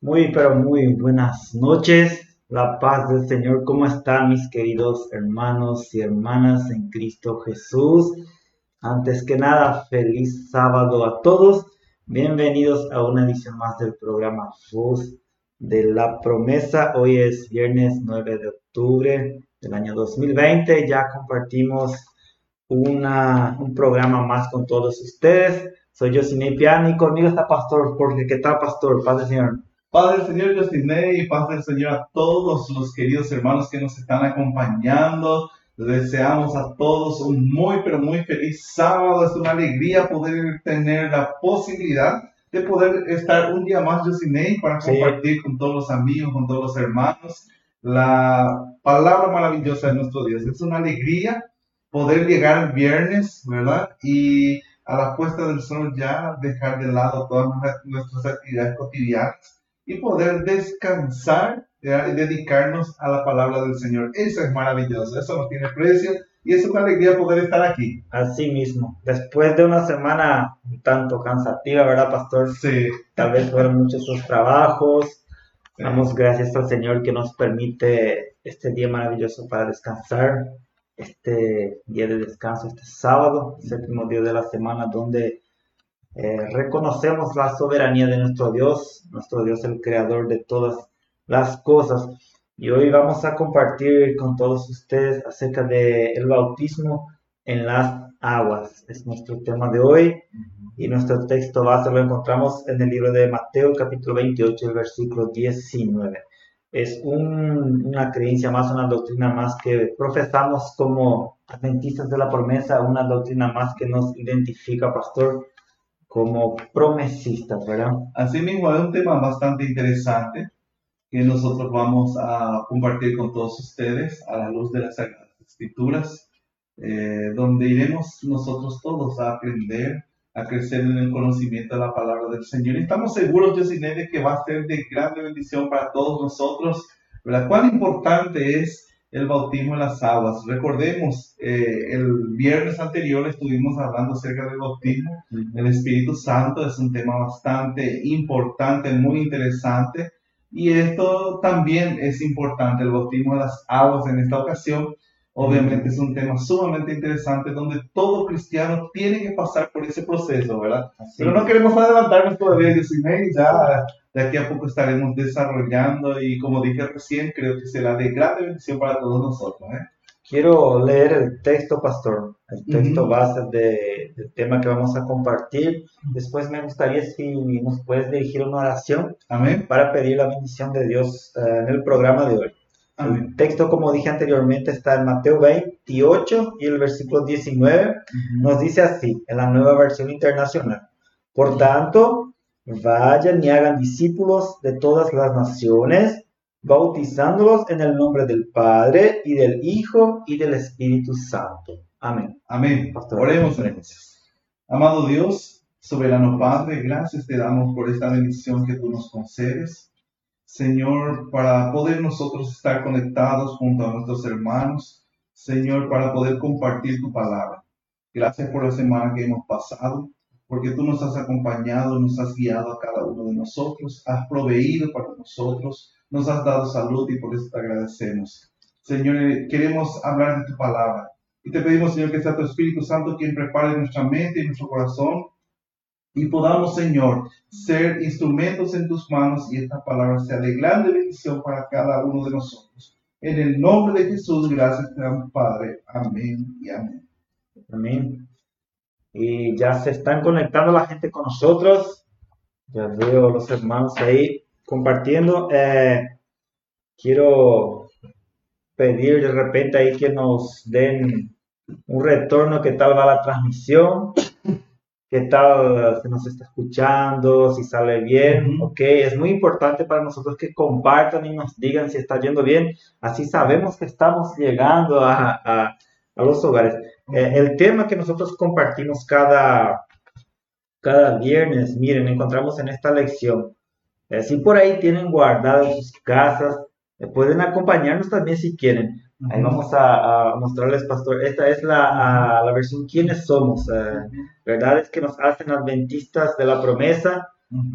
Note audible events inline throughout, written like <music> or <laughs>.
Muy, pero muy buenas noches. La paz del Señor. ¿Cómo están mis queridos hermanos y hermanas en Cristo Jesús? Antes que nada, feliz sábado a todos. Bienvenidos a una edición más del programa Voz de la Promesa. Hoy es viernes 9 de octubre del año 2020. Ya compartimos una, un programa más con todos ustedes. Soy Josine Piani y conmigo está Pastor Jorge. ¿Qué tal, Pastor? Paz del Señor. Padre Señor Josine y paz del Señor a todos los queridos hermanos que nos están acompañando. Deseamos a todos un muy, pero muy feliz sábado. Es una alegría poder tener la posibilidad de poder estar un día más Josine para compartir con todos los amigos, con todos los hermanos, la palabra maravillosa de nuestro Dios. Es una alegría poder llegar el viernes, ¿verdad? Y a la puesta del sol ya dejar de lado todas nuestras actividades cotidianas y poder descansar y dedicarnos a la palabra del Señor. Eso es maravilloso, eso no tiene precio y es una alegría poder estar aquí. Así mismo, después de una semana un tanto cansativa, ¿verdad, pastor? Sí. Tal vez fueron muchos sus trabajos. Damos gracias al Señor que nos permite este día maravilloso para descansar, este día de descanso, este sábado, séptimo día de la semana, donde eh, reconocemos la soberanía de nuestro Dios, nuestro Dios el creador de todas las cosas. Y hoy vamos a compartir con todos ustedes acerca del el bautismo en las aguas. Es nuestro tema de hoy y nuestro texto base lo encontramos en el libro de Mateo capítulo 28, el versículo 19. Es una creencia más, una doctrina más que profesamos como adventistas de la promesa, una doctrina más que nos identifica, pastor, como promesistas, ¿verdad? Asimismo, es un tema bastante interesante que nosotros vamos a compartir con todos ustedes a la luz de las Escrituras, eh, donde iremos nosotros todos a aprender, a crecer en el conocimiento de la palabra del Señor. Y estamos seguros, de que va a ser de grande bendición para todos nosotros. ¿verdad? Cuán importante es el bautismo en las aguas. Recordemos, eh, el viernes anterior estuvimos hablando acerca del bautismo. El Espíritu Santo es un tema bastante importante, muy interesante. Y esto también es importante, el bautismo en las aguas en esta ocasión. Obviamente es un tema sumamente interesante donde todo cristiano tiene que pasar por ese proceso, ¿verdad? Pero no queremos adelantarnos todavía, y ya de aquí a poco estaremos desarrollando y como dije recién, creo que será de gran bendición para todos nosotros. ¿eh? Quiero leer el texto, pastor, el texto base de, del tema que vamos a compartir. Después me gustaría si nos puedes dirigir una oración Amén. para pedir la bendición de Dios eh, en el programa de hoy. El texto, como dije anteriormente, está en Mateo 28 y el versículo 19 nos dice así, en la nueva versión internacional. Por tanto, vayan y hagan discípulos de todas las naciones, bautizándolos en el nombre del Padre y del Hijo y del Espíritu Santo. Amén. Amén. Pastor. Oremos, oremos. Amado Dios, soberano Padre, gracias te damos por esta bendición que tú nos concedes. Señor, para poder nosotros estar conectados junto a nuestros hermanos, Señor, para poder compartir tu palabra. Gracias por la semana que hemos pasado, porque tú nos has acompañado, nos has guiado a cada uno de nosotros, has proveído para nosotros, nos has dado salud y por eso te agradecemos. Señor, queremos hablar de tu palabra y te pedimos, Señor, que sea tu Espíritu Santo quien prepare nuestra mente y nuestro corazón y podamos, Señor, ser instrumentos en tus manos y esta palabra sea de grande bendición para cada uno de nosotros. En el nombre de Jesús, gracias Padre. Amén y amén. Amén. Y ya se están conectando la gente con nosotros. Ya veo los hermanos ahí compartiendo. Eh, quiero pedir de repente ahí que nos den un retorno, qué tal va la transmisión qué tal se nos está escuchando, si sale bien, ok, es muy importante para nosotros que compartan y nos digan si está yendo bien, así sabemos que estamos llegando a, a, los hogares. Eh, el tema que nosotros compartimos cada, cada viernes, miren, encontramos en esta lección, eh, si por ahí tienen guardadas sus casas, eh, pueden acompañarnos también si quieren. Ahí vamos a, mostrarles, pastor. Esta es la, la versión ¿Quiénes somos? Eh, verdades que nos hacen adventistas de la promesa.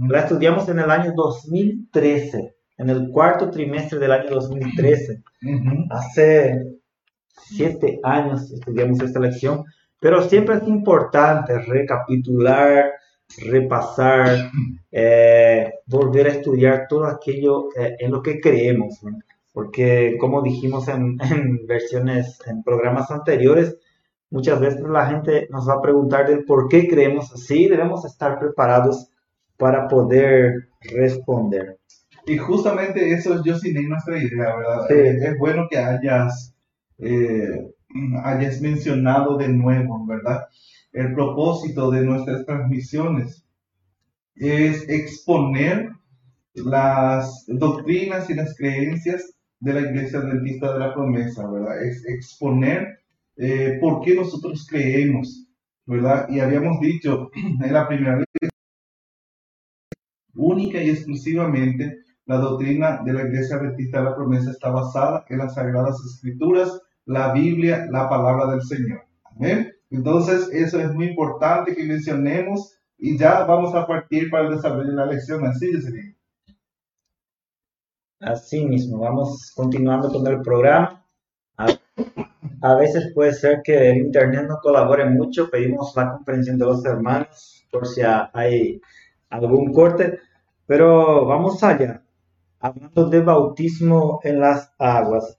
La estudiamos en el año 2013, en el cuarto trimestre del año 2013. Hace siete años estudiamos esta lección, pero siempre es importante recapitular, repasar, eh, volver a estudiar todo aquello eh, en lo que creemos, porque como dijimos <laughs> en, versiones, en programas anteriores, muchas veces la gente nos va a preguntar del por qué creemos así, debemos estar preparados para poder responder. Y justamente eso es yo sin nuestra idea, ¿verdad? Es bueno que hayas, eh, hayas mencionado de nuevo, ¿verdad? El propósito de nuestras transmisiones es exponer las doctrinas y las creencias de la Iglesia Adventista de la Promesa, ¿verdad? Es exponer eh, por qué nosotros creemos, ¿verdad? Y habíamos dicho en la primera vez, única y exclusivamente la doctrina de la Iglesia Adventista de la Promesa está basada en las Sagradas Escrituras, la Biblia, la palabra del Señor. Amén. Entonces, eso es muy importante que mencionemos y ya vamos a partir para el desarrollo de la lección. Así, Jocelyn. Así mismo, vamos continuando con el programa. A, veces puede ser que el Internet no colabore mucho, pedimos la comprensión de los hermanos por si hay algún corte, pero vamos allá. Hablando de bautismo en las aguas.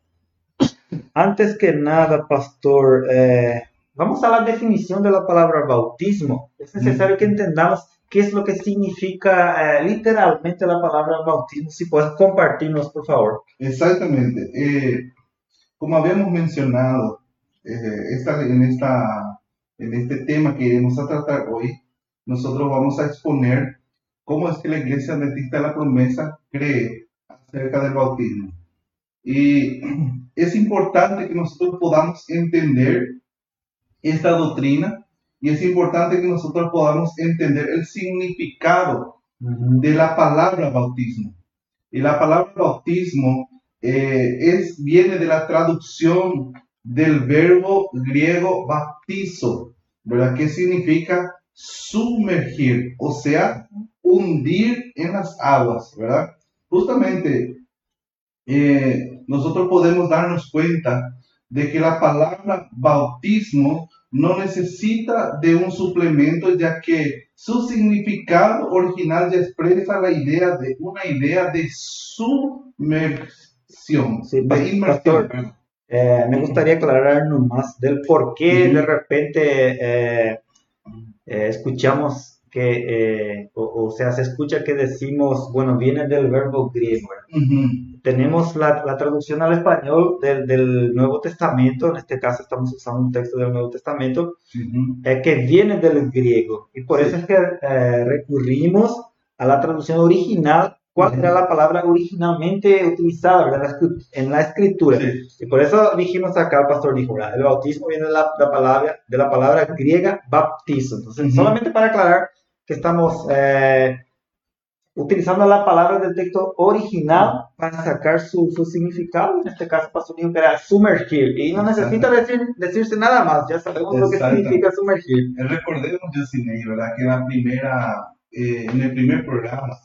Antes que nada, pastor, eh, Vamos a la definición de la palabra bautismo. Es necesario que entendamos qué es lo que significa eh, literalmente la palabra bautismo. Si puedes compartirnos, por favor. Exactamente. Eh, como habíamos mencionado eh, en, este tema que vamos a tratar hoy, nosotros vamos a exponer cómo es que la Iglesia Adventista de la Promesa cree acerca del bautismo. Y <clears throat> es importante que nosotros podamos entender esta doctrina y es importante que nosotros podamos entender el significado de la palabra bautismo. Y la palabra bautismo eh, es, viene de la traducción del verbo griego baptizo, ¿verdad? ¿Qué significa sumergir? O sea, hundir en las aguas, ¿verdad? Justamente eh, nosotros podemos darnos cuenta de que la palabra bautismo no necesita de un suplemento ya que su significado original ya expresa la idea de una idea de sumersión, de inmersión. Eh, me gustaría aclararnos más del por qué de repente eh, eh, escuchamos que, o, sea, se escucha que decimos, bueno, viene del verbo griego. Tenemos la, la, traducción al español del, del, Nuevo Testamento, en este caso estamos usando un texto del Nuevo Testamento, eh, que viene del griego. Y por eso es que eh, recurrimos a la traducción original cuál era la palabra originalmente utilizada en la escritura. Y por eso dijimos acá, el pastor dijo, el bautismo viene de la, palabra, de la palabra griega baptizo. Entonces, solamente para aclarar, que estamos eh, utilizando la palabra del texto original para sacar su, su significado. En este caso, pasó dijo que era sumergir. Y no necesita decir, decirse nada más, ya sabemos lo que significa sumergir. Recordemos, Yosinei, ¿verdad? Que la primera, eh, en el primer programa,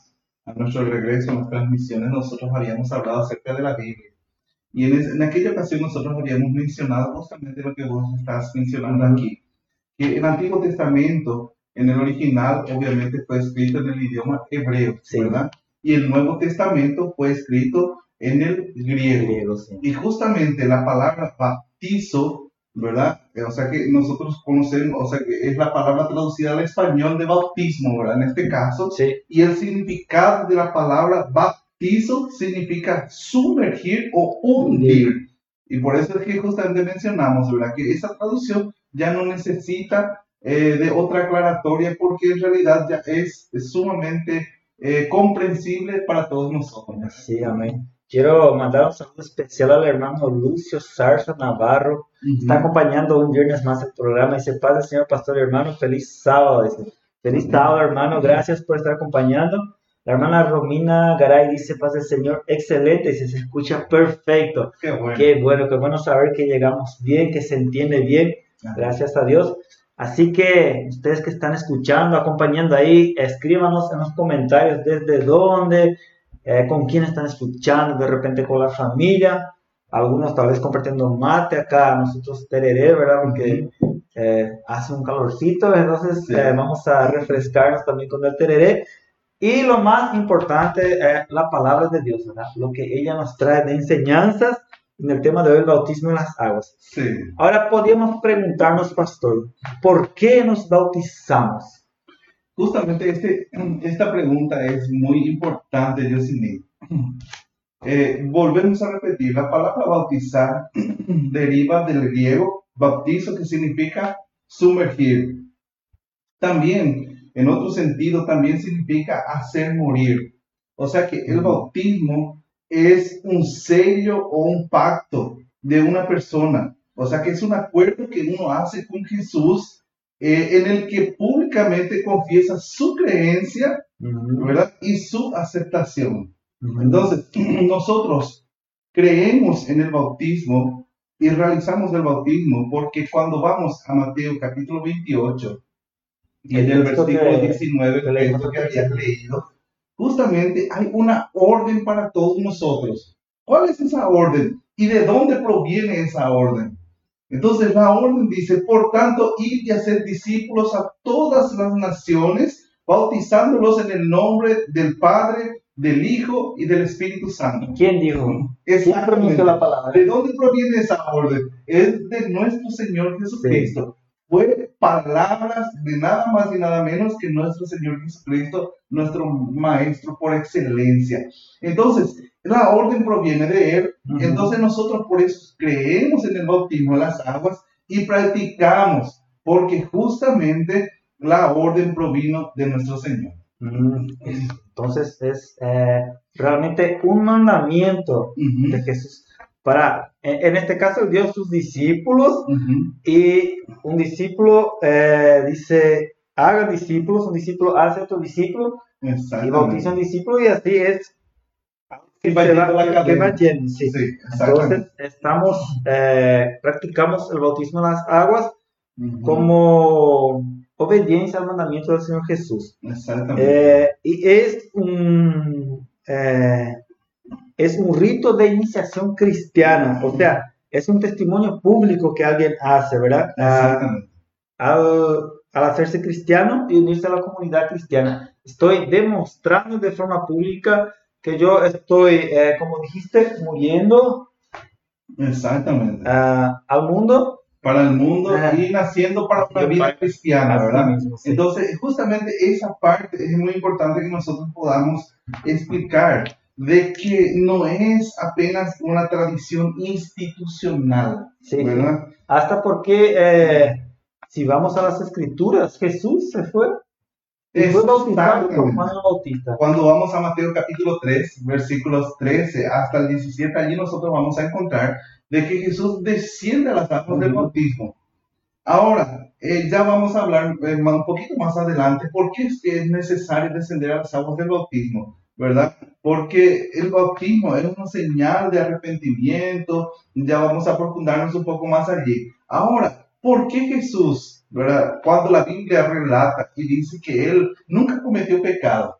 a nuestro regreso, en las transmisiones, nosotros habíamos hablado acerca de la Biblia. Y en, en aquella ocasión nosotros habíamos mencionado justamente lo que vos estás mencionando aquí, que el Antiguo Testamento en el original obviamente fue escrito en el idioma hebreo, ¿verdad? Y el Nuevo Testamento fue escrito en el griego. Y justamente la palabra bautizo, ¿verdad? Eh, o sea que nosotros conocemos, o sea que es la palabra traducida al español de bautismo, ¿verdad? En este caso. Sí. Y el significado de la palabra bautizo significa sumergir o hundir. Y por eso es que justamente mencionamos, ¿verdad? Que esa traducción ya no necesita eh, de otra aclaratoria porque en realidad ya es, sumamente eh, comprensible para todos nosotros. Sí, amén. Quiero mandar un saludo especial al hermano Lucio Sarza Navarro. Está acompañando un viernes más el programa. Dice, Padre, Señor Pastor hermano, feliz sábado. feliz sábado, hermano. Gracias por estar acompañando. La hermana Romina Garay dice, paz del Señor, excelente, se escucha perfecto. Qué bueno. Qué bueno, qué bueno saber que llegamos bien, que se entiende bien. Gracias a Dios. Así que ustedes que están escuchando, acompañando ahí, escríbanos en los comentarios desde dónde, eh, con quién están escuchando, de repente con la familia, algunos tal vez compartiendo mate acá, nosotros tereré, ¿verdad? Porque eh, hace un calorcito, entonces eh, vamos a refrescarnos también con el tereré. Y lo más importante es la palabra de Dios, ¿verdad? Lo que ella nos trae de enseñanzas en el tema del bautismo en las aguas. Sí. Ahora podríamos preguntarnos, pastor, ¿por qué nos bautizamos? Justamente este, esta pregunta es muy importante, Dios eh, volvemos a repetir, la palabra bautizar <clears throat> deriva del griego bautizo, que significa sumergir. También, en otro sentido, también significa hacer morir. O sea que el bautismo es un sello o un pacto de una persona. O sea que es un acuerdo que uno hace con Jesús eh, en el que públicamente confiesa su creencia, ¿verdad? Y su aceptación. Entonces, <clears throat> nosotros creemos en el bautismo y realizamos el bautismo porque cuando vamos a Mateo capítulo 28 y en el versículo 19, que, que habías leído, justamente hay una orden para todos nosotros. ¿Cuál es esa orden? ¿Y de dónde proviene esa orden? Entonces la orden dice, por tanto, id y hacer discípulos a todas las naciones, bautizándolos en el nombre del Padre, del Hijo y del Espíritu Santo. ¿Quién dijo? ¿Quién la palabra? ¿De dónde proviene esa orden? Es de nuestro Señor Jesucristo fue palabras de nada más y nada menos que nuestro Señor Jesucristo, nuestro Maestro por excelencia. Entonces, la orden proviene de Él, entonces nosotros por eso creemos en el bautismo de las aguas y practicamos, porque justamente la orden provino de nuestro Señor. Entonces es eh, realmente un mandamiento de Jesús para, en, este caso, dio sus discípulos y un discípulo eh, dice, haga discípulos, un discípulo hace otro discípulo y bautiza un discípulo y así es. Que va, la sí. Entonces, estamos, eh, practicamos el bautismo en las aguas como obediencia al mandamiento del Señor Jesús. Exactamente. Eh, y es un es un rito de iniciación cristiana, o sea, es un testimonio público que alguien hace, ¿verdad? Ah, al, hacerse cristiano y unirse a la comunidad cristiana. Estoy demostrando de forma pública que yo estoy, eh, como dijiste, muriendo Exactamente. Ah, al mundo. Para el mundo ah. y naciendo para la vida cristiana, ¿verdad? Entonces, justamente esa parte es muy importante que nosotros podamos explicar de que no es apenas una tradición institucional, ¿verdad? Hasta porque eh, si vamos a las escrituras, Jesús se fue. fue bautizado por Juan el Bautista. Cuando vamos a Mateo capítulo 3, versículos 13 hasta el 17, allí nosotros vamos a encontrar de que Jesús desciende a las aguas del bautismo. Ahora, eh, ya vamos a hablar eh, un poquito más adelante por qué es que es necesario descender a las aguas del bautismo. ¿Verdad? Porque el bautismo es una señal de arrepentimiento, ya vamos a profundarnos un poco más allí. Ahora, ¿por qué Jesús, ¿verdad? Cuando la Biblia relata y dice que Él nunca cometió pecado,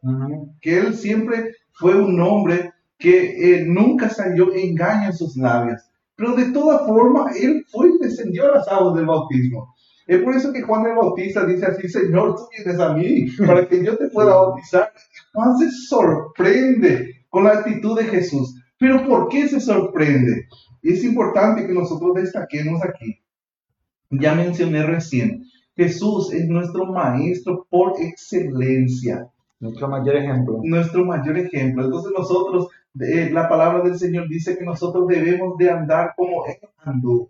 que Él siempre fue un hombre que eh, nunca salió engaño en sus labios, pero de toda forma Él fue y descendió a las aguas del bautismo. Es por eso que Juan el Bautista dice así, Señor, tú vienes a mí para que yo te pueda bautizar. Juan se sorprende con la actitud de Jesús. Pero ¿por qué se sorprende? Es importante que nosotros destaquemos aquí. Ya mencioné recién, Jesús es nuestro maestro por excelencia. Nuestro mayor ejemplo. Nuestro mayor ejemplo. Entonces nosotros, la palabra del Señor dice que nosotros debemos de andar como Él anduvo.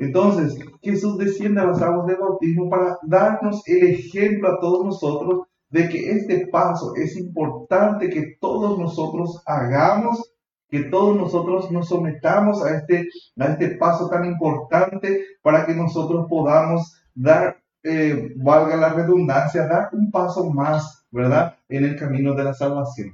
Entonces, Jesús desciende a las aguas del bautismo para darnos el ejemplo a todos nosotros de que este paso es importante que todos nosotros hagamos, que todos nosotros nos sometamos a este, a este paso tan importante para que nosotros podamos dar, eh, valga la redundancia, dar un paso más, ¿verdad? En el camino de la salvación.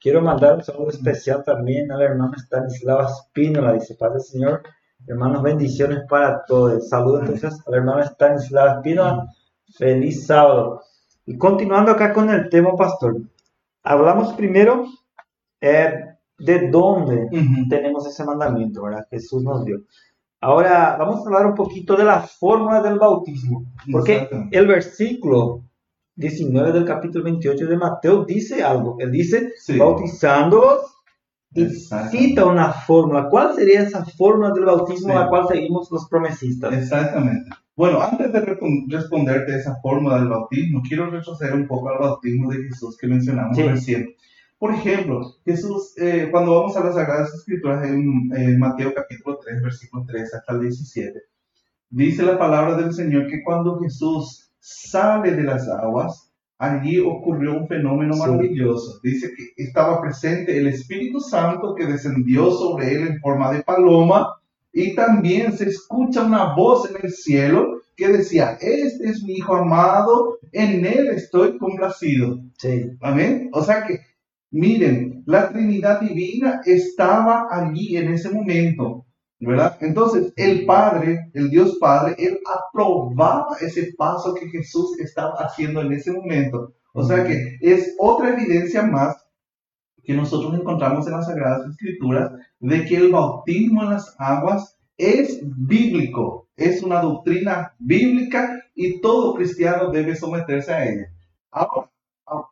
Quiero mandar un saludo especial también a la hermana Stanislava Espínola, dice Padre Señor Hermanos, bendiciones para todos. Saludos entonces al hermano Stanislav Espino. Feliz sábado. Y continuando acá con el tema, pastor, hablamos primero eh, de dónde tenemos ese mandamiento, ¿verdad? Jesús nos dio. Ahora vamos a hablar un poquito de la fórmula del bautismo, porque el versículo 19 del capítulo 28 de Mateo dice algo. Él dice, bautizándolos y cita una fórmula. ¿Cuál sería esa fórmula del bautismo a la cual seguimos los promesistas? Exactamente. Bueno, antes de responderte esa fórmula del bautismo, quiero retroceder un poco al bautismo de Jesús que mencionamos recién. Por ejemplo, Jesús, eh, cuando vamos a las Sagradas Escrituras en, Mateo capítulo 3, versículo 3 hasta el 17, dice la palabra del Señor que cuando Jesús sale de las aguas, allí ocurrió un fenómeno maravilloso. Dice que estaba presente el Espíritu Santo que descendió sobre él en forma de paloma y también se escucha una voz en el cielo que decía, este es mi Hijo amado, en él estoy complacido. Sí. Amén. O sea que Miren, la Trinidad Divina estaba allí en ese momento, ¿verdad? Entonces, el Padre, el Dios Padre, Él aprobaba ese paso que Jesús estaba haciendo en ese momento. O sea que es otra evidencia más que nosotros encontramos en las Sagradas Escrituras de que el bautismo en las aguas es bíblico, es una doctrina bíblica y todo cristiano debe someterse a ella. Ahora,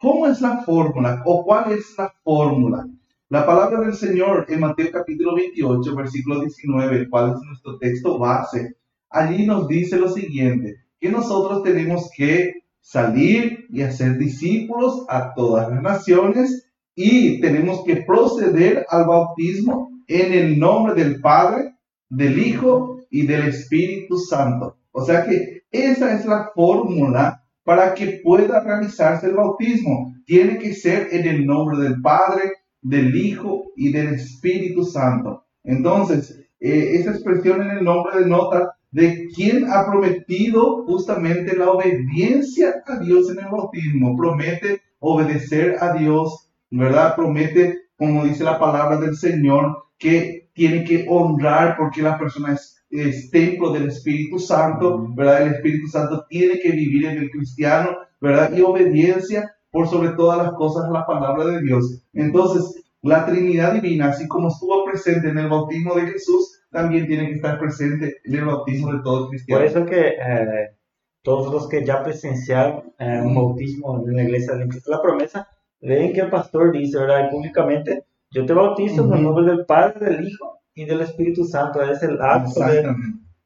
¿Cómo es la fórmula o cuál es la fórmula? La palabra del Señor en Mateo capítulo 28, versículo 19, cuál es nuestro texto base, allí nos dice lo siguiente, que nosotros tenemos que salir y hacer discípulos a todas las naciones y tenemos que proceder al bautismo en el nombre del Padre, del Hijo y del Espíritu Santo. O sea que esa es la fórmula para que pueda realizarse el bautismo. Tiene que ser en el nombre del Padre, del Hijo y del Espíritu Santo. Entonces, eh, esa expresión en el nombre denota de quien ha prometido justamente la obediencia a Dios en el bautismo. Promete obedecer a Dios, ¿verdad? Promete, como dice la palabra del Señor, que tiene que honrar porque la persona es es templo del Espíritu Santo, ¿verdad? El Espíritu Santo tiene que vivir en el cristiano, ¿verdad? Y obediencia por sobre todas las cosas la palabra de Dios. Entonces, la Trinidad Divina, así como estuvo presente en el bautismo de Jesús, también tiene que estar presente en el bautismo de todo cristiano. Por eso que eh, todos los que ya presenciaron eh, un bautismo en la iglesia de la promesa, ven que el pastor dice, ¿verdad? públicamente, yo te bautizo en el nombre del Padre, del Hijo y del Espíritu Santo es el acto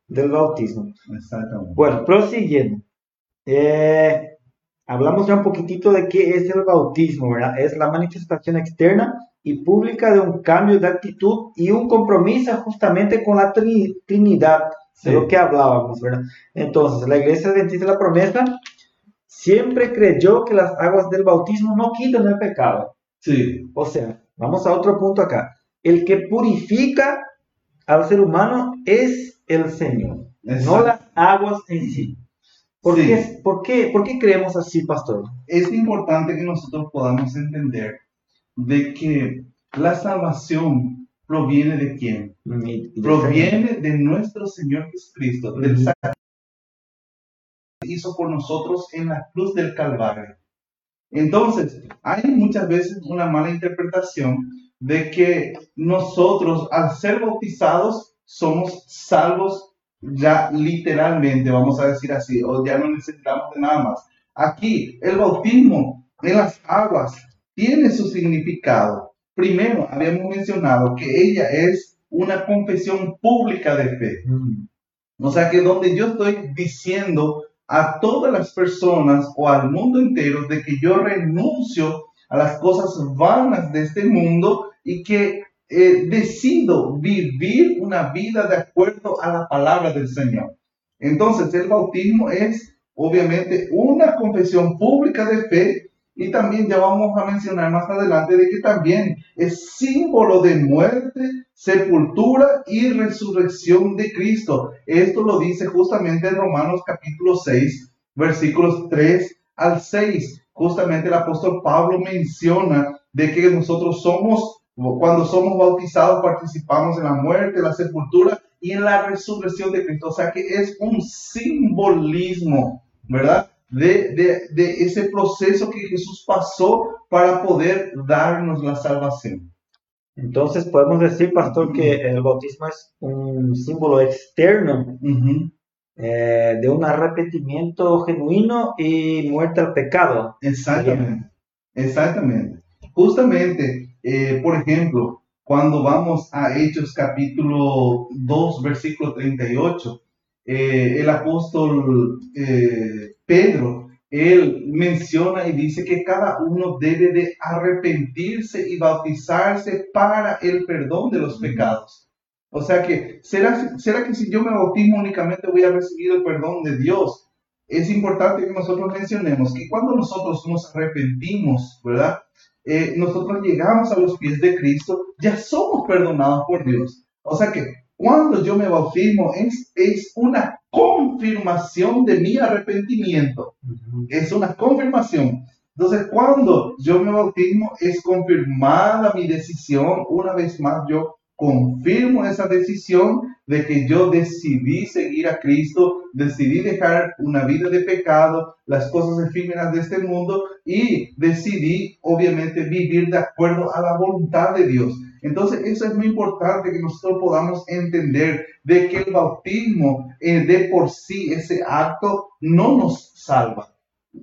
del bautismo. Exactamente. Bueno, prosiguiendo. Eh, hablamos ya un poquitito de qué es el bautismo, ¿verdad? Es la manifestación externa y pública de un cambio de actitud y un compromiso justamente con la Trinidad, de lo que hablábamos, ¿verdad? Entonces, la Iglesia Adventista de la Promesa siempre creyó que las aguas del bautismo no quitan el pecado. Sí. O sea, vamos a otro punto acá el que purifica al ser humano es el Señor, no las aguas en sí. ¿Por, Qué, ¿por, qué, ¿Por qué creemos así, pastor? Es importante que nosotros podamos entender de que la salvación proviene de quién? proviene de nuestro Señor Jesucristo, del sacrificio que hizo por nosotros en la cruz del Calvario. Entonces, hay muchas veces una mala interpretación de que nosotros al ser bautizados somos salvos ya literalmente, vamos a decir así, o ya no necesitamos de nada más. Aquí el bautismo en las aguas tiene su significado. Primero, habíamos mencionado que ella es una confesión pública de fe. Mm. O sea que donde yo estoy diciendo a todas las personas o al mundo entero de que yo renuncio a las cosas vanas de este mundo y que eh, decido vivir una vida de acuerdo a la palabra del Señor. Entonces, el bautismo es obviamente una confesión pública de fe y también ya vamos a mencionar más adelante de que también es símbolo de muerte, sepultura y resurrección de Cristo. Esto lo dice justamente en Romanos capítulo 6, versículos 3 al 6. Justamente el apóstol Pablo menciona de que nosotros somos cuando somos bautizados participamos en la muerte, la sepultura y en la resurrección de Cristo. O sea que es un simbolismo, ¿verdad? De, de, de ese proceso que Jesús pasó para poder darnos la salvación. Entonces podemos decir, pastor, que el bautismo es un símbolo externo Ujú. eh, de un arrepentimiento genuino y muerte al pecado. Exactamente, exactamente. Justamente, eh, por ejemplo, cuando vamos a Hechos capítulo 2, versículo 38, eh, el apóstol eh, Pedro, él menciona y dice que cada uno debe de arrepentirse y bautizarse para el perdón de los pecados. O sea que, ¿será, ¿será que si yo me bautismo únicamente voy a recibir el perdón de Dios? es importante que nosotros mencionemos que cuando nosotros nos arrepentimos, ¿verdad? Eh, nosotros llegamos a los pies de Cristo, ya somos perdonados por Dios. O sea que cuando yo me bautismo es, es una confirmación de mi arrepentimiento, es una confirmación. Entonces, cuando yo me bautismo, es confirmada mi decisión. Una vez más, yo confirmo esa decisión de que yo decidí seguir a Cristo, decidí dejar una vida de pecado, las cosas efímeras de este mundo y decidí, obviamente, vivir de acuerdo a la voluntad de Dios. Entonces, eso es muy importante que nosotros podamos entender de que el bautismo eh, de por sí, ese acto, no nos salva.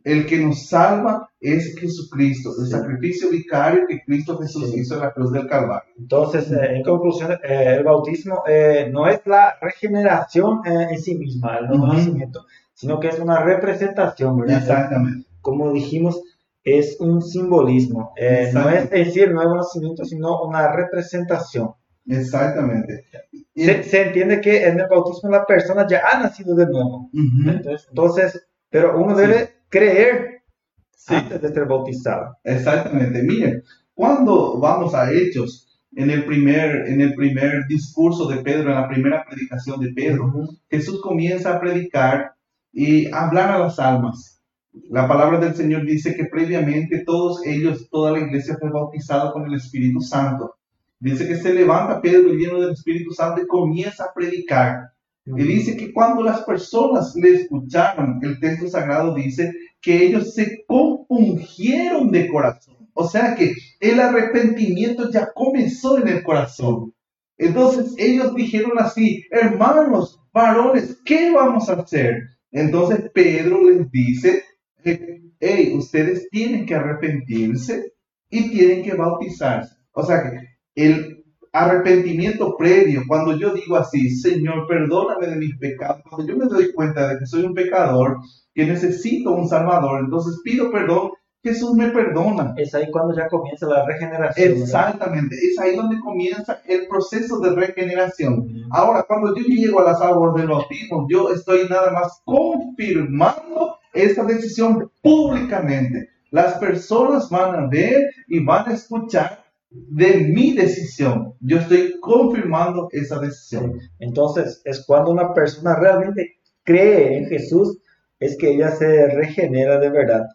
El que nos salva es Jesucristo, el Sí. sacrificio vicario que Cristo Jesús Sí. hizo en la cruz del Calvario. Entonces, eh, en conclusión, eh, el bautismo eh, no es la regeneración en sí misma, el nuevo nacimiento, sino que es una representación, ¿verdad? Exactamente. Como dijimos, es un simbolismo. No es decir nuevo nacimiento, sino una representación. Exactamente. Se, se entiende que en el bautismo la persona ya ha nacido de nuevo. Entonces, entonces, pero uno debe creer Sí. antes de ser bautizado. Exactamente. Miren, cuando vamos a Hechos, en el primer, en el primer discurso de Pedro, en la primera predicación de Pedro, Jesús comienza a predicar y a hablar a las almas. La palabra del Señor dice que previamente todos ellos, toda la iglesia fue bautizada con el Espíritu Santo. Dice que se levanta Pedro lleno del Espíritu Santo y comienza a predicar. Y dice que cuando las personas le escucharon, el texto sagrado dice que ellos se compungieron de corazón. O sea que el arrepentimiento ya comenzó en el corazón. Entonces ellos dijeron así, hermanos, varones, ¿qué vamos a hacer? Entonces Pedro les dice, hey, ustedes tienen que arrepentirse y tienen que bautizarse. O sea que el arrepentimiento previo, cuando yo digo así, Señor, perdóname de mis pecados, cuando yo me doy cuenta de que soy un pecador, que necesito un Salvador, entonces pido perdón, Jesús me perdona. Es ahí cuando ya comienza la regeneración. ¿verdad? Exactamente, es ahí donde comienza el proceso de regeneración. Ahora, cuando yo llego a las aguas del bautismo, yo estoy nada más confirmando esta decisión públicamente. Las personas van a ver y van a escuchar de mi decisión. Yo estoy confirmando esa decisión. Entonces, es cuando una persona realmente cree en Jesús, es que ella se regenera de verdad.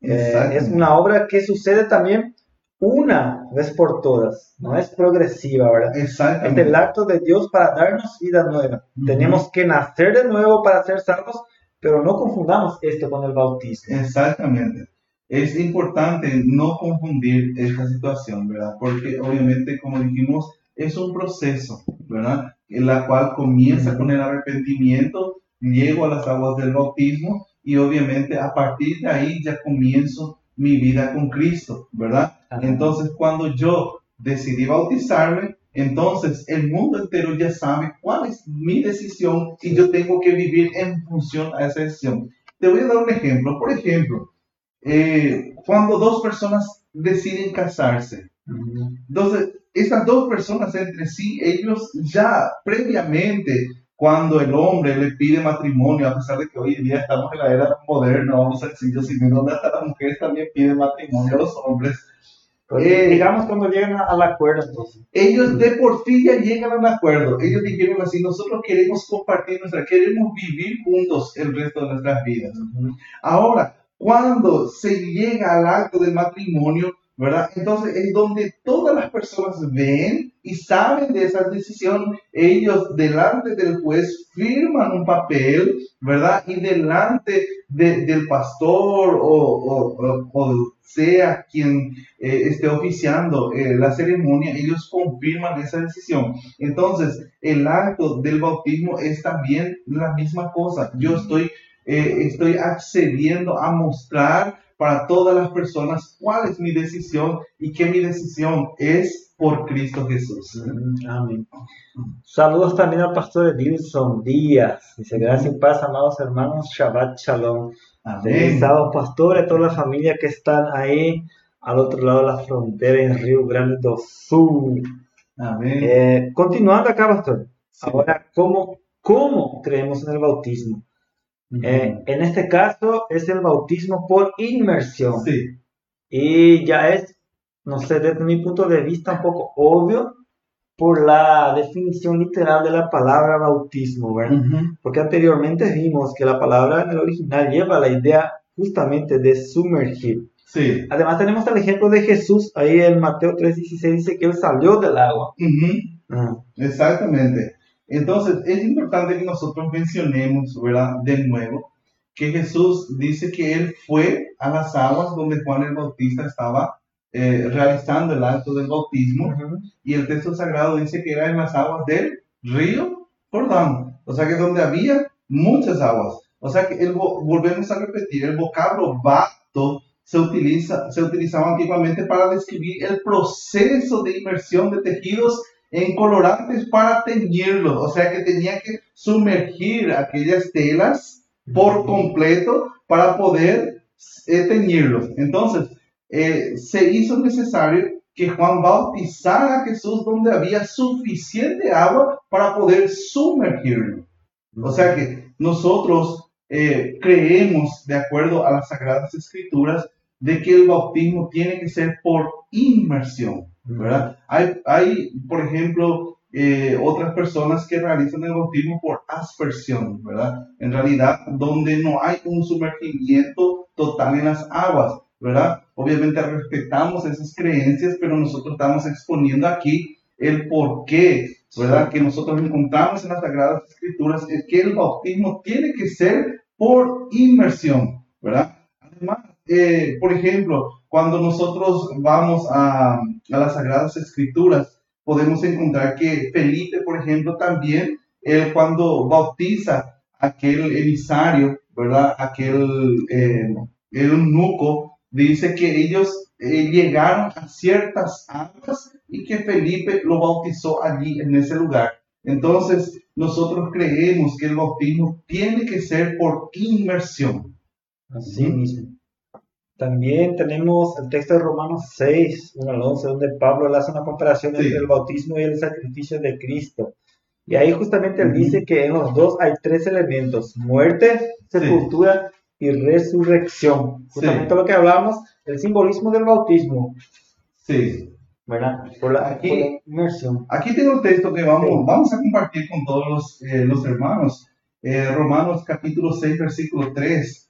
Eh, es una obra que sucede también una vez por todas, no es progresiva, ¿verdad? Es el acto de Dios para darnos vida nueva. Tenemos que nacer de nuevo para ser salvos, pero no confundamos esto con el bautismo. Exactamente. Es importante no confundir esta situación, ¿verdad? Porque obviamente, como dijimos, es un proceso, ¿verdad? En la cual comienza con el arrepentimiento, llego a las aguas del bautismo y obviamente a partir de ahí ya comienzo mi vida con Cristo, ¿verdad? Entonces, cuando yo decidí bautizarme, entonces el mundo entero ya sabe cuál es mi decisión y yo tengo que vivir en función a esa decisión. Te voy a dar un ejemplo. Por ejemplo, eh, cuando dos personas deciden casarse, entonces estas dos personas entre sí, ellos ya previamente, cuando el hombre le pide matrimonio, a pesar de que hoy en día estamos en la era moderna, vamos a decir, yo sino donde hasta las mujeres también piden matrimonio a los hombres, Pues, Eh, digamos cuando llegan al acuerdo, entonces. ellos de por sí ya llegan a un acuerdo. Ellos dijeron así, nosotros queremos compartir nuestra, queremos vivir juntos el resto de nuestras vidas. Ahora, cuando se llega al acto del matrimonio, ¿verdad? Entonces es donde todas las personas ven y saben de esa decisión. Ellos delante del juez firman un papel, ¿verdad? Y delante del pastor o, sea quien eh, esté oficiando eh, la ceremonia, ellos confirman esa decisión. Entonces, el acto del bautismo es también la misma cosa. Yo estoy, eh, estoy accediendo a mostrar para todas las personas cuál es mi decisión y que mi decisión es por Cristo Jesús. Amén. Saludos también al pastor Edilson Díaz. Dice, gracias y paz, amados hermanos. Shabbat Shalom. Amén. Sábado, pastores, toda la familia que están ahí al otro lado de la frontera en Río Grande do Sul. Amén. Eh, continuando acá, pastor. Ahora, ¿cómo, ¿cómo creemos en el bautismo? Eh, en este caso es el bautismo por inmersión. Sí. Y ya es, no sé, desde mi punto de vista un poco obvio por la definición literal de la palabra bautismo, ¿verdad? Porque anteriormente vimos que la palabra en el original lleva la idea justamente de sumergir. Sí. Además tenemos el ejemplo de Jesús, ahí en Mateo 3:16 dice que él salió del agua. Ah. Exactamente. Entonces, es importante que nosotros mencionemos, ¿verdad? De nuevo, que Jesús dice que Él fue a las aguas donde Juan el Bautista estaba eh, realizando el acto del bautismo, y el texto sagrado dice que era en las aguas del río Jordán, o sea que donde había muchas aguas. O sea que el, volvemos a repetir, el vocablo bapto se, utiliza, se utilizaba antiguamente para describir el proceso de inmersión de tejidos en colorantes para teñirlos, o sea que tenía que sumergir aquellas telas por completo para poder eh, teñirlos. Entonces, eh, se hizo necesario que Juan bautizara a Jesús donde había suficiente agua para poder sumergirlo. O sea que nosotros eh, creemos, de acuerdo a las Sagradas Escrituras, de que el bautismo tiene que ser por inmersión. ¿Verdad? Hay, hay por ejemplo, eh, otras personas que realizan el bautismo por aspersión, ¿verdad? En realidad, donde no hay un sumergimiento total en las aguas, ¿verdad? Obviamente respetamos esas creencias, pero nosotros estamos exponiendo aquí el por qué, ¿verdad? Que nosotros encontramos en las Sagradas Escrituras es que el bautismo tiene que ser por inmersión, ¿verdad? Además, eh, por ejemplo, cuando nosotros vamos a, a, las Sagradas Escrituras, podemos encontrar que Felipe, por ejemplo, también, él cuando bautiza aquel emisario, ¿verdad? Aquel eh, eunuco, dice que ellos eh, llegaron a ciertas aguas y que Felipe lo bautizó allí en ese lugar. Entonces, nosotros creemos que el bautismo tiene que ser por inmersión. Así mismo. También tenemos el texto de Romanos 6, 1 al 11, donde Pablo hace una comparación entre el bautismo y el sacrificio de Cristo. Y ahí justamente él dice que en los dos hay tres elementos, muerte, sepultura y resurrección. Justamente lo que hablamos, el simbolismo del bautismo. Sí. ¿Verdad? Por la, aquí, inmersión. Aquí tengo un texto que vamos, vamos a compartir con todos los, eh, los hermanos. Eh, Romanos capítulo 6, versículo 3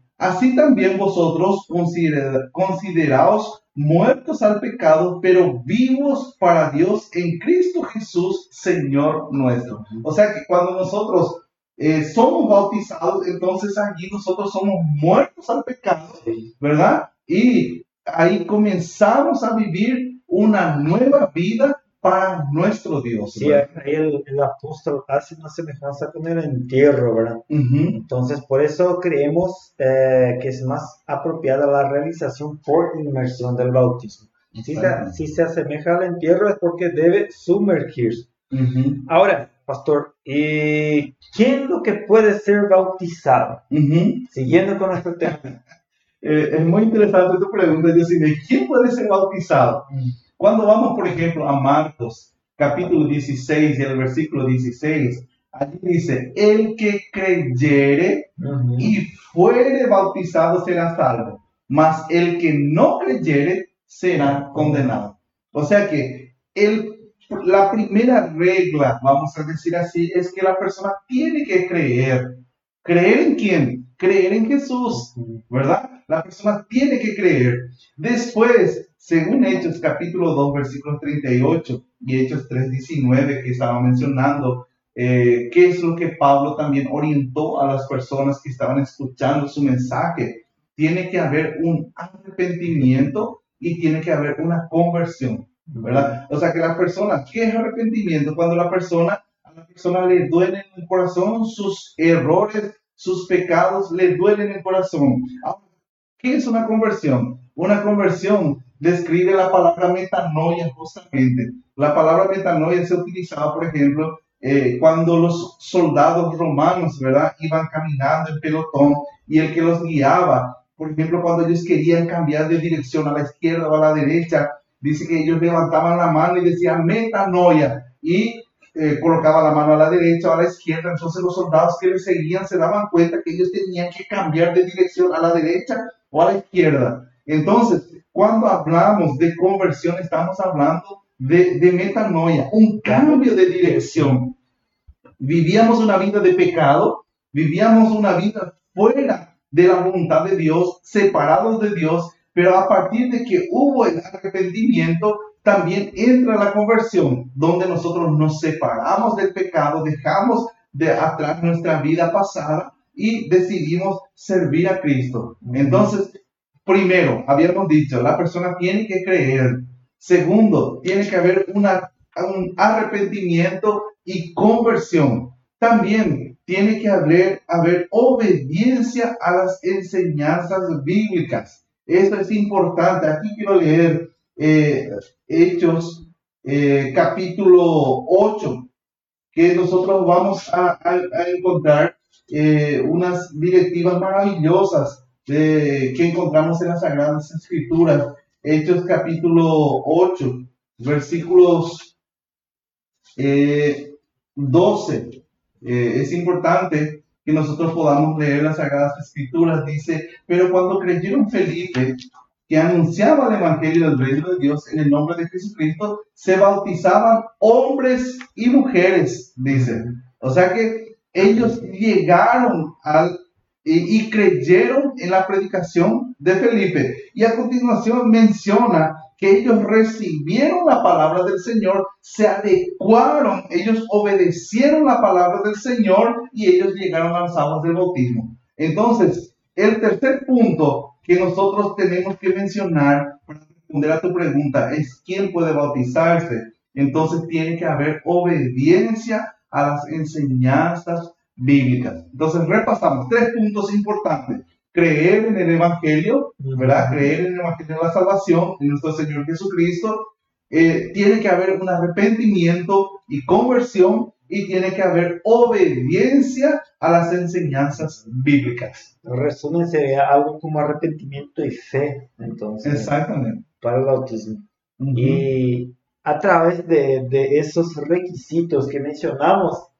Así también vosotros consideraos muertos al pecado, pero vivos para Dios en Cristo Jesús, Señor nuestro. O sea que cuando nosotros eh, somos bautizados, entonces allí nosotros somos muertos al pecado, ¿verdad? Y ahí comenzamos a vivir una nueva vida para nuestro Dios. Sí, ahí el, apóstol hace una semejanza con el entierro, ¿verdad? Entonces, por eso creemos eh, que es más apropiada la realización por inmersión del bautismo. Si se, si se, asemeja al entierro es porque debe sumergirse. Ahora, pastor, ¿y quién lo que puede ser bautizado? Siguiendo con nuestro tema. <laughs> Eh, es muy interesante tu pregunta, Dios ¿quién puede ser bautizado? Cuando vamos, por ejemplo, a Marcos, capítulo 16 y el versículo 16, allí dice, el que creyere y fuere bautizado será salvo, mas el que no creyere será condenado. O sea que el la primera regla, vamos a decir así, es que la persona tiene que creer. ¿Creer en quién? Creer en Jesús, ¿verdad? La persona tiene que creer. Después, según Hechos capítulo 2, versículo 38 y Hechos 3, 19 que estaba mencionando, eh, qué es lo que Pablo también orientó a las personas que estaban escuchando su mensaje. Tiene que haber un arrepentimiento y tiene que haber una conversión. ¿verdad? O sea que la persona, ¿qué es arrepentimiento? Cuando la persona, a la persona le duele en el corazón sus errores, sus pecados, le duelen en el corazón. ¿Qué es una conversión? Una conversión describe la palabra metanoia justamente. La palabra metanoia se utilizaba, por ejemplo, eh, cuando los soldados romanos, ¿verdad? Iban caminando en pelotón y el que los guiaba, por ejemplo, cuando ellos querían cambiar de dirección a la izquierda o a la derecha, dice que ellos levantaban la mano y decían metanoia y eh, colocaban la mano a la derecha o a la izquierda. Entonces los soldados que les seguían se daban cuenta que ellos tenían que cambiar de dirección a la derecha o a la izquierda. Entonces, cuando hablamos de conversión, estamos hablando de, de metanoia, un cambio de dirección. Vivíamos una vida de pecado, vivíamos una vida fuera de la voluntad de Dios, separados de Dios, pero a partir de que hubo el arrepentimiento, también entra la conversión, donde nosotros nos separamos del pecado, dejamos de atrás nuestra vida pasada y decidimos servir a Cristo. Entonces, primero, habíamos dicho, la persona tiene que creer. Segundo, tiene que haber un arrepentimiento y conversión. También tiene que haber, haber obediencia a las enseñanzas bíblicas. Esto es importante. Aquí quiero leer eh, Hechos eh, capítulo 8, que nosotros vamos a, encontrar eh, unas directivas maravillosas que encontramos en las Sagradas Escrituras. Hechos capítulo 8, versículos 12. es importante que nosotros podamos leer las Sagradas Escrituras. Dice, pero cuando creyeron Felipe, que anunciaba el Evangelio del Reino de Dios en el nombre de Jesucristo, se bautizaban hombres y mujeres, dice. O sea que ellos llegaron al y, creyeron en la predicación de Felipe. Y a continuación menciona que ellos recibieron la palabra del Señor, se adecuaron, ellos obedecieron la palabra del Señor y ellos llegaron a las aguas del bautismo. Entonces, el tercer punto que nosotros tenemos que mencionar para responder a tu pregunta es quién puede bautizarse. Entonces tiene que haber obediencia a las enseñanzas bíblicas. Entonces repasamos tres puntos importantes creer en el Evangelio, ¿verdad? Creer en el Evangelio de la salvación, en nuestro Señor Jesucristo. Eh, tiene que haber un arrepentimiento y conversión y tiene que haber obediencia a las enseñanzas bíblicas. En resumen, sería algo como arrepentimiento y fe, entonces. Exactamente. Para el bautismo. Y a través de, de esos requisitos que mencionamos,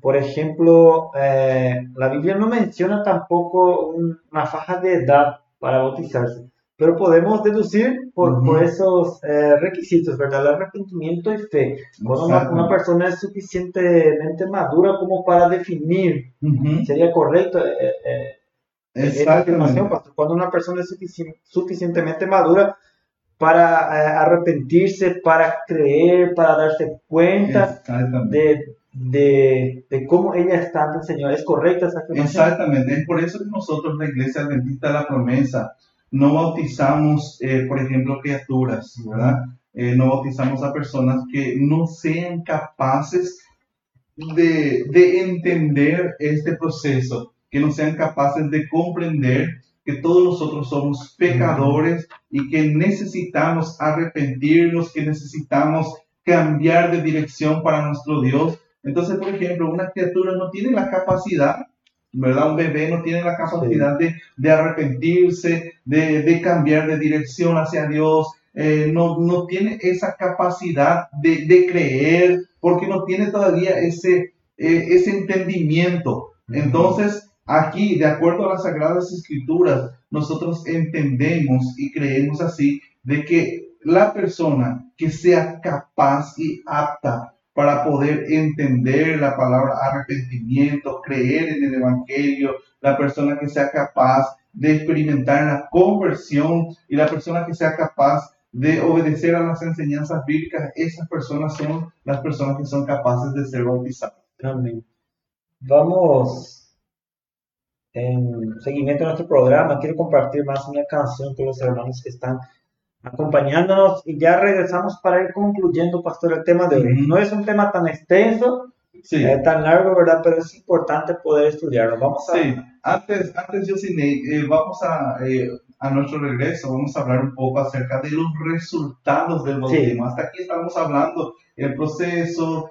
por ejemplo, eh, la Biblia no menciona tampoco una faja de edad para bautizarse, pero podemos deducir por, esos eh, requisitos, ¿verdad? El arrepentimiento y fe. Cuando una, persona es suficientemente madura como para definir, sería correcto. Eh, cuando una persona es suficientemente madura para arrepentirse, para creer, para darse cuenta de de, de, cómo ella está ante el Señor. ¿Es correcta esa Exactamente, es por eso que nosotros, la Iglesia Adventista de la Promesa, no bautizamos, eh, por ejemplo, criaturas, ¿verdad? Eh, no bautizamos a personas que no sean capaces de, de entender este proceso, que no sean capaces de comprender que todos nosotros somos pecadores y que necesitamos arrepentirnos, que necesitamos cambiar de dirección para nuestro Dios entonces, por ejemplo, una criatura no tiene la capacidad, ¿verdad? Un bebé no tiene la capacidad de, arrepentirse, de, cambiar de dirección hacia Dios, eh, no, no, tiene esa capacidad de, de, creer, porque no tiene todavía ese, eh, ese entendimiento. Entonces, aquí, de acuerdo a las Sagradas Escrituras, nosotros entendemos y creemos así de que la persona que sea capaz y apta para poder entender la palabra arrepentimiento, creer en el Evangelio, la persona que sea capaz de experimentar la conversión y la persona que sea capaz de obedecer a las enseñanzas bíblicas, esas personas son las personas que son capaces de ser bautizadas. Amén. Vamos en seguimiento a nuestro programa. Quiero compartir más una canción con los hermanos que están acompañándonos y ya regresamos para ir concluyendo, pastor, el tema de hoy. No es un tema tan extenso, sí. Eh, tan largo, ¿verdad? Pero es importante poder estudiarlo. Vamos a... Sí, antes, antes yo sí, eh, vamos a, eh, a nuestro regreso, vamos a hablar un poco acerca de los resultados del bautismo. Hasta aquí estamos hablando el proceso,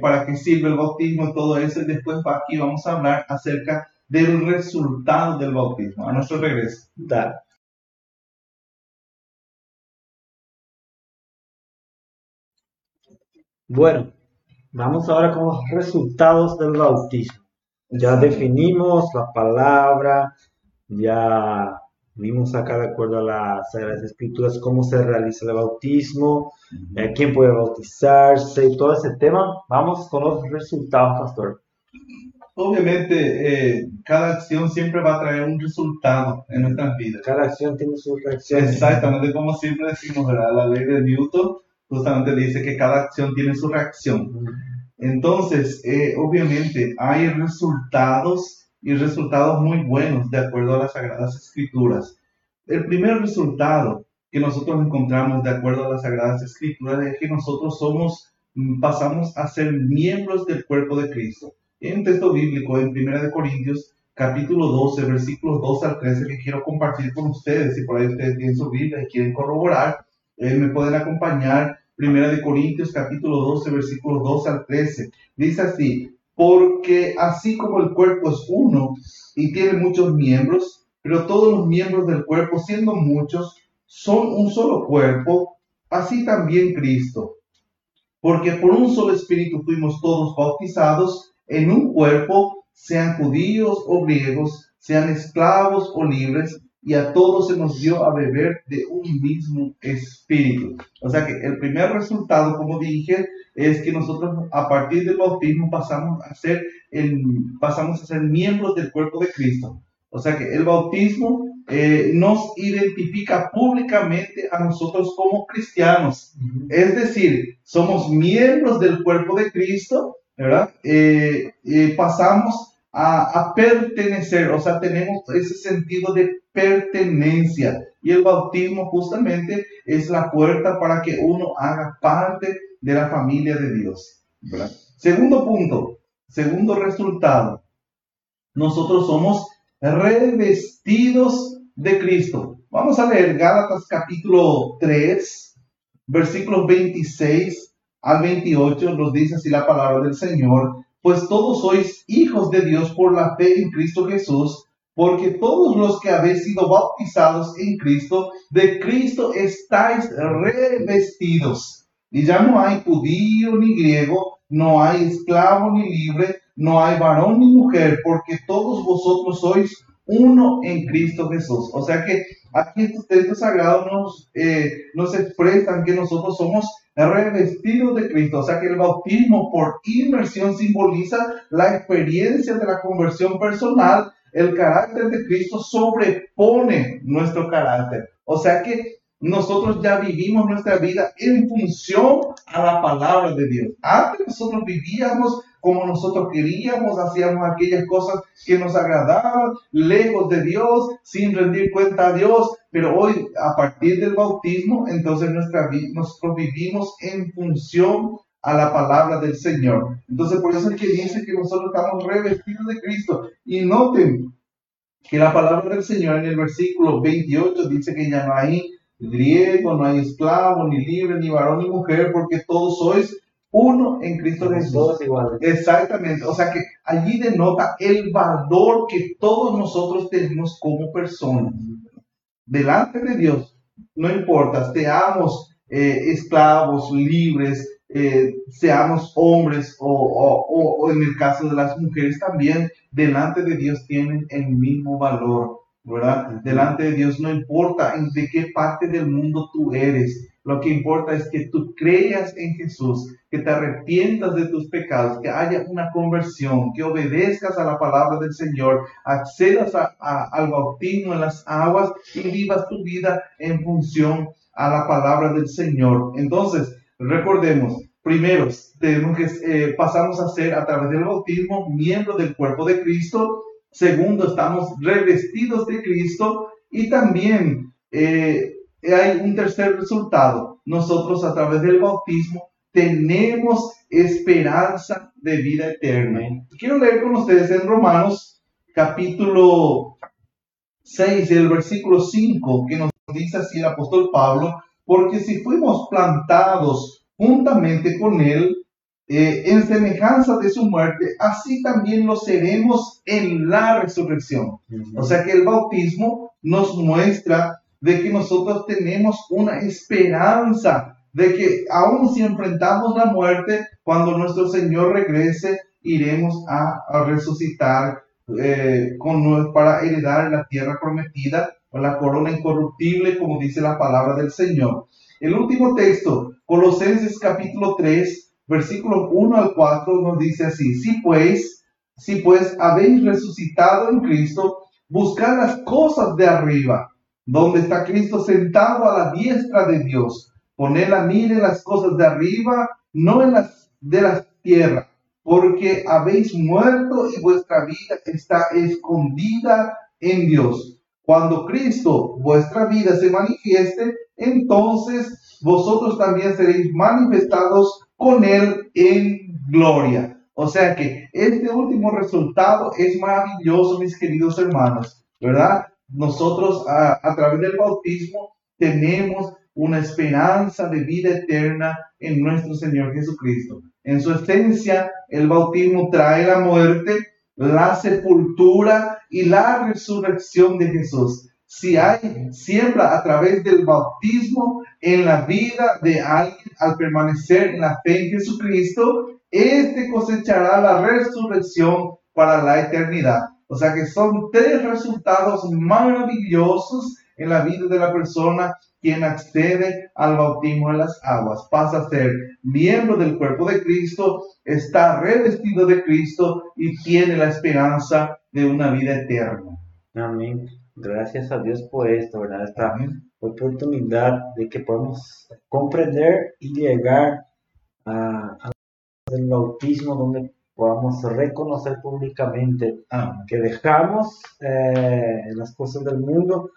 para qué sirve el bautismo, todo eso, y después aquí vamos a hablar acerca del resultado del bautismo. A nuestro regreso. Bueno, vamos ahora con los resultados del bautismo. Ya definimos la palabra, ya vimos acá de acuerdo a las Sagradas Escrituras cómo se realiza el bautismo, eh, quién puede bautizarse y todo ese tema. Vamos con los resultados, pastor. Obviamente, eh, cada acción siempre va a traer un resultado en nuestras vidas. Cada acción tiene su reacción. Exactamente, como siempre decimos, ¿verdad? La ley de Newton justamente dice que cada acción tiene su reacción. Entonces, eh, obviamente hay resultados y resultados muy buenos de acuerdo a las Sagradas Escrituras. El primer resultado que nosotros encontramos de acuerdo a las Sagradas Escrituras es que nosotros somos, mm, pasamos a ser miembros del cuerpo de Cristo. En un texto bíblico en 1 Corintios capítulo 12, versículos 2 al 13 que quiero compartir con ustedes. Si por ahí ustedes tienen su Biblia y quieren corroborar, eh, me pueden acompañar. Primera de Corintios capítulo 12 versículos 2 al 13. Dice así, porque así como el cuerpo es uno y tiene muchos miembros, pero todos los miembros del cuerpo, siendo muchos, son un solo cuerpo, así también Cristo. Porque por un solo espíritu fuimos todos bautizados en un cuerpo, sean judíos o griegos, sean esclavos o libres, y a todos se nos dio a beber de un mismo espíritu. O sea que el primer resultado, como dije, es que nosotros a partir del bautismo pasamos a ser, el, pasamos a ser miembros del cuerpo de Cristo. O sea que el bautismo eh, nos identifica públicamente a nosotros como cristianos. Es decir, somos miembros del cuerpo de Cristo, ¿verdad? Eh, eh, pasamos a, pertenecer, o sea, tenemos ese sentido de pertenencia. Y el bautismo justamente es la puerta para que uno haga parte de la familia de Dios. Segundo punto, segundo resultado, nosotros somos revestidos de Cristo. Vamos a leer Gálatas capítulo 3, versículos 26 al 28, nos dice así la palabra del Señor pues todos sois hijos de Dios por la fe en Cristo Jesús, porque todos los que habéis sido bautizados en Cristo, de Cristo estáis revestidos. Y ya no hay judío ni griego, no hay esclavo ni libre, no hay varón ni mujer, porque todos vosotros sois uno en Cristo Jesús. O sea que aquí estos textos sagrados nos, eh, nos expresan que nosotros somos revestidos de Cristo. O sea que el bautismo por inmersión simboliza la experiencia de la conversión personal. El carácter de Cristo sobrepone nuestro carácter. O sea que nosotros ya vivimos nuestra vida en función a la palabra de Dios. Antes nosotros vivíamos como nosotros queríamos, hacíamos aquellas cosas que nos agradaban, lejos de Dios, sin rendir cuenta a Dios, pero hoy, a partir del bautismo, entonces nuestra, nosotros vivimos en función a la palabra del Señor. Entonces, por eso es que dice que nosotros estamos revestidos de Cristo. Y noten que la palabra del Señor en el versículo 28 dice que ya no hay griego, no hay esclavo, ni libre, ni varón, ni mujer, porque todos sois uno en Cristo Jesús. Exactamente. O sea que allí denota el valor que todos nosotros tenemos como personas delante de Dios. no importa, seamos eh, esclavos, libres, eh, seamos hombres o, o, en el caso de las mujeres también, delante de Dios tienen el mismo valor, Delante de Dios no importa de qué parte del mundo tú eres, lo que importa es que tú creas en Jesús, que te arrepientas de tus pecados, que haya una conversión, que obedezcas a la palabra del Señor, accedas al bautismo en las aguas y vivas tu vida en función a la palabra del Señor. Entonces, recordemos, primero, tenemos que eh, pasamos a ser a través del bautismo miembro del cuerpo de Cristo. Segundo, estamos revestidos de Cristo y también eh, hay un tercer resultado. Nosotros a través del bautismo tenemos esperanza de vida eterna. Quiero leer con ustedes en Romanos capítulo 6, el versículo 5, que nos dice así el apóstol Pablo, porque si fuimos plantados juntamente con él eh, en semejanza de su muerte, así también lo seremos en la resurrección. O sea que el bautismo nos muestra de que nosotros tenemos una esperanza de que aún si enfrentamos la muerte, cuando nuestro Señor regrese, iremos a, resucitar eh, con, para heredar la tierra prometida, o la corona incorruptible, como dice la palabra del Señor. El último texto, Colosenses capítulo 3, versículos 1 al 4, nos dice así, si pues, si pues habéis resucitado en Cristo, buscad las cosas de arriba donde está Cristo sentado a la diestra de Dios. Poned la mira en las cosas de arriba, no en las de la tierra, porque habéis muerto y vuestra vida está escondida en Dios. Cuando Cristo, vuestra vida, se manifieste, entonces vosotros también seréis manifestados con Él en gloria. O sea que este último resultado es maravilloso, mis queridos hermanos, ¿verdad? nosotros a, través del bautismo tenemos una esperanza de vida eterna en nuestro Señor Jesucristo. En su esencia, el bautismo trae la muerte, la sepultura y la resurrección de Jesús. Si hay siembra a través del bautismo en la vida de alguien al permanecer en la fe en Jesucristo, este cosechará la resurrección para la eternidad. O sea que son tres resultados maravillosos en la vida de la persona quien accede al bautismo en las aguas. Pasa a ser miembro del cuerpo de Cristo, está revestido de Cristo y tiene la esperanza de una vida eterna. Amén. Gracias a Dios por esto, ¿verdad? Esta oportunidad de que podemos comprender y llegar a, al bautismo donde podamos reconocer públicamente ah. que dejamos eh, las cosas del mundo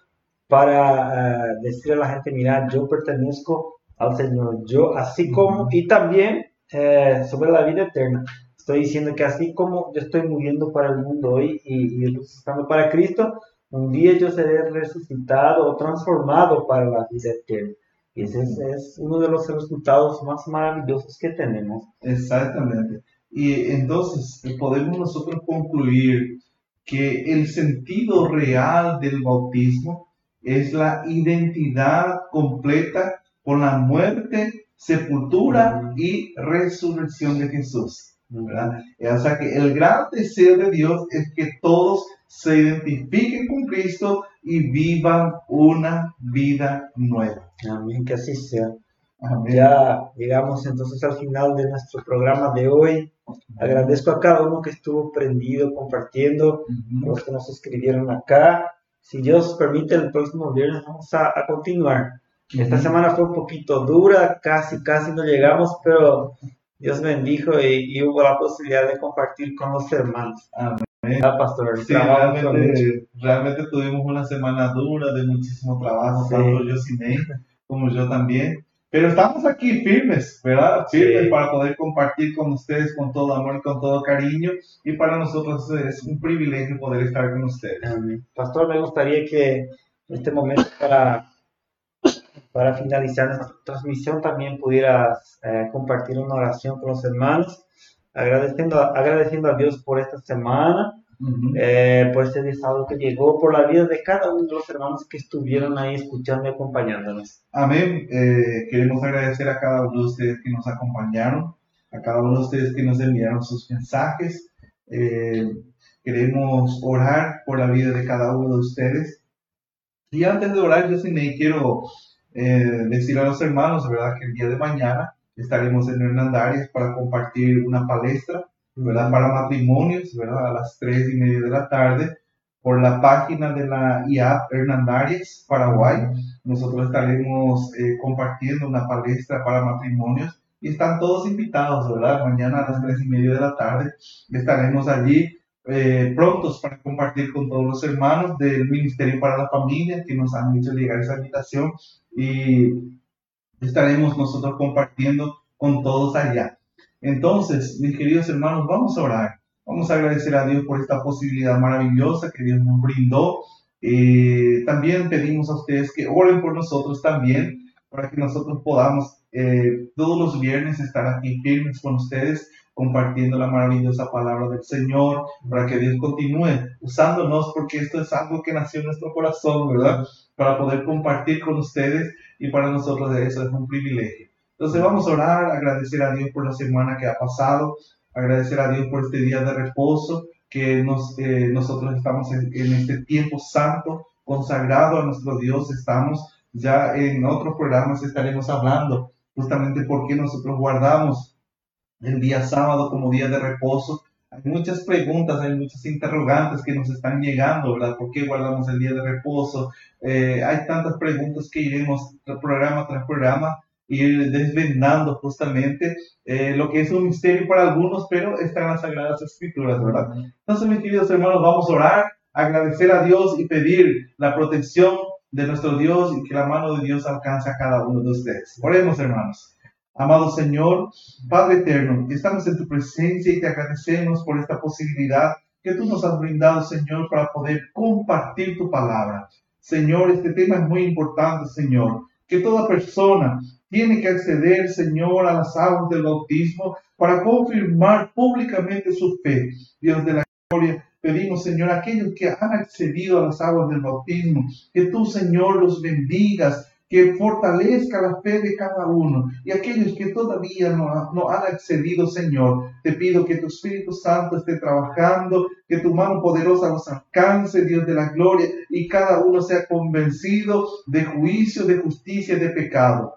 para eh, decir a la gente, mira, yo pertenezco al Señor, yo así como, y también eh, sobre la vida eterna. Estoy diciendo que así como yo estoy muriendo para el mundo hoy y, y resucitando para Cristo, un día yo seré resucitado o transformado para la vida eterna. Y ese es uno de los resultados más maravillosos que tenemos. Exactamente. Y entonces podemos nosotros concluir que el sentido real del bautismo es la identidad completa con la muerte, sepultura y resurrección de Jesús. O sea que el gran deseo de Dios es que todos se identifiquen con Cristo y vivan una vida nueva. Amén, que así sea. Ya llegamos entonces al final de nuestro programa de hoy. Agradezco a cada uno que estuvo prendido, compartiendo, los que nos escribieron acá. Si Dios permite, el próximo viernes vamos a, continuar. Esta semana fue un poquito dura, casi, casi no llegamos, pero Dios bendijo y, hubo la posibilidad de compartir con los hermanos. Amén. Pastor, realmente, realmente, tuvimos una semana dura de muchísimo trabajo, tanto yo sin él como yo también. Pero estamos aquí firmes, ¿verdad? Firmes para poder compartir con ustedes con todo amor y con todo cariño. Y para nosotros es un privilegio poder estar con ustedes. Pastor, me gustaría que en este momento para, para finalizar nuestra transmisión también pudieras eh, compartir una oración con los hermanos, agradeciendo, agradeciendo a Dios por esta semana, eh, por este sábado que llegó, por la vida de cada uno de los hermanos que estuvieron ahí escuchando y acompañándonos. Amén. Eh, queremos agradecer a cada uno de ustedes que nos acompañaron, a cada uno de ustedes que nos enviaron sus mensajes. Eh, queremos orar por la vida de cada uno de ustedes. Y antes de orar, yo sí me quiero decir a los hermanos, ¿verdad? Que el día de mañana estaremos en Hernandarias para compartir una palestra, ¿verdad? Para matrimonios, ¿verdad? A las tres y media de la tarde por la página de la IAP Hernandarias, Paraguay. Nosotros estaremos eh, compartiendo una palestra para matrimonios y están todos invitados, ¿verdad? Mañana a las tres y media de la tarde estaremos allí eh, prontos para compartir con todos los hermanos del Ministerio para la Familia que nos han hecho llegar esa invitación y estaremos nosotros compartiendo con todos allá. Entonces, mis queridos hermanos, vamos a orar. Vamos a agradecer a Dios por esta posibilidad maravillosa que Dios nos brindó. Eh, también pedimos a ustedes que oren por nosotros también, para que nosotros podamos eh, todos los viernes estar aquí firmes con ustedes, compartiendo la maravillosa palabra del Señor, para que Dios continúe usándonos, porque esto es algo que nació en nuestro corazón, ¿verdad? Para poder compartir con ustedes y para nosotros eso es un privilegio. Entonces vamos a orar, agradecer a Dios por la semana que ha pasado, agradecer a Dios por este día de reposo, que nos, eh, nosotros estamos en, este tiempo santo, consagrado a nuestro Dios, estamos ya en otros programas, estaremos hablando justamente por qué nosotros guardamos el día sábado como día de reposo. Hay muchas preguntas, hay muchas interrogantes que nos están llegando, ¿verdad? ¿Por qué guardamos el día de reposo? Eh, hay tantas preguntas que iremos programa tras programa ir desvendando justamente eh, lo que es un misterio para algunos, pero está en las Sagradas Escrituras, ¿verdad? Entonces, mis queridos hermanos, vamos a orar, agradecer a Dios y pedir la protección de nuestro Dios y que la mano de Dios alcance a cada uno de ustedes. Oremos, hermanos. Amado Señor, Padre eterno, estamos en tu presencia y te agradecemos por esta posibilidad que tú nos has brindado, Señor, para poder compartir tu palabra. Señor, este tema es muy importante, Señor, que toda persona tiene que acceder, Señor, a las aguas del bautismo para confirmar públicamente su fe. Dios de la gloria, pedimos, Señor, a aquellos que han accedido a las aguas del bautismo, que tú, Señor, los bendigas, que fortalezca la fe de cada uno. Y aquellos que todavía no, no, han accedido, Señor, te pido que tu Espíritu Santo esté trabajando, que tu mano poderosa los alcance, Dios de la gloria, y cada uno sea convencido de juicio, de justicia y de pecado.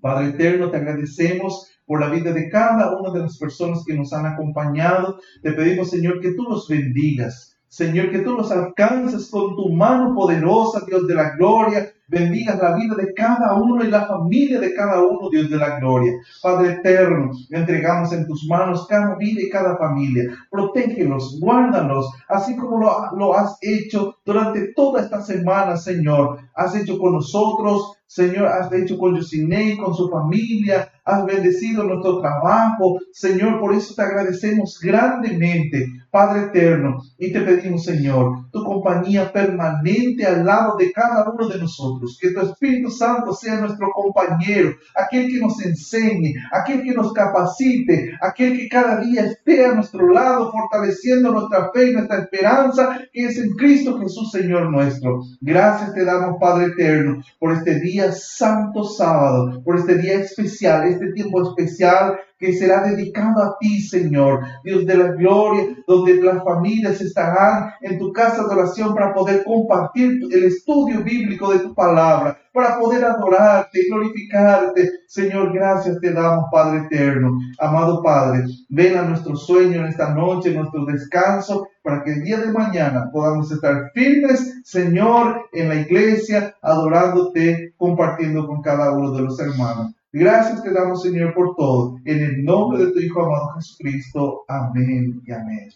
Padre eterno, te agradecemos por la vida de cada una de las personas que nos han acompañado. Te pedimos, Señor, que tú los bendigas. Señor, que tú los alcances con tu mano poderosa, Dios de la gloria, bendigas la vida de cada uno y la familia de cada uno, Dios de la gloria. Padre eterno, entregamos en tus manos cada vida y cada familia. Protégelos, guárdalos, así como lo, has hecho durante toda esta semana, Señor. Has hecho con nosotros, Señor, has hecho con Yosinei, con su familia, has bendecido nuestro trabajo. Señor, por eso te agradecemos grandemente, Padre eterno, y te pedimos, Señor, tu compañía permanente al lado de cada uno de nosotros. Que tu Espíritu Santo sea nuestro compañero, aquel que nos enseñe, aquel que nos capacite, aquel que cada día esté a nuestro lado, fortaleciendo nuestra fe y nuestra esperanza, que es en Cristo Jesús, Señor nuestro. Gracias te damos, Padre eterno, por este día santo sábado, por este día especial, este tiempo especial que será dedicado a ti, Señor, Dios de la gloria, donde las familias estarán en tu casa de oración para poder compartir el estudio bíblico de tu palabra, para poder adorarte, glorificarte. Señor, gracias te damos, Padre eterno. Amado Padre, ven a nuestro sueño en esta noche, nuestro descanso, para que el día de mañana podamos estar firmes, Señor, en la iglesia, adorándote, compartiendo con cada uno de los hermanos. Gracias te damos, Señor, por todo. En el nombre de tu Hijo amado Jesucristo. Amén y amén.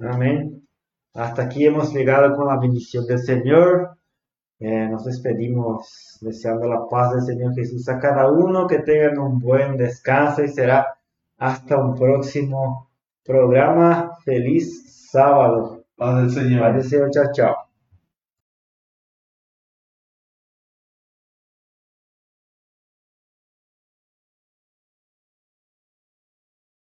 Amén. Hasta aquí hemos llegado con la bendición del Señor. Eh, nos despedimos deseando la paz del Señor Jesús a cada uno, que tengan un buen descanso y será hasta un próximo programa. Feliz sábado. Paz del Señor. Paz del Señor. Chao, chao.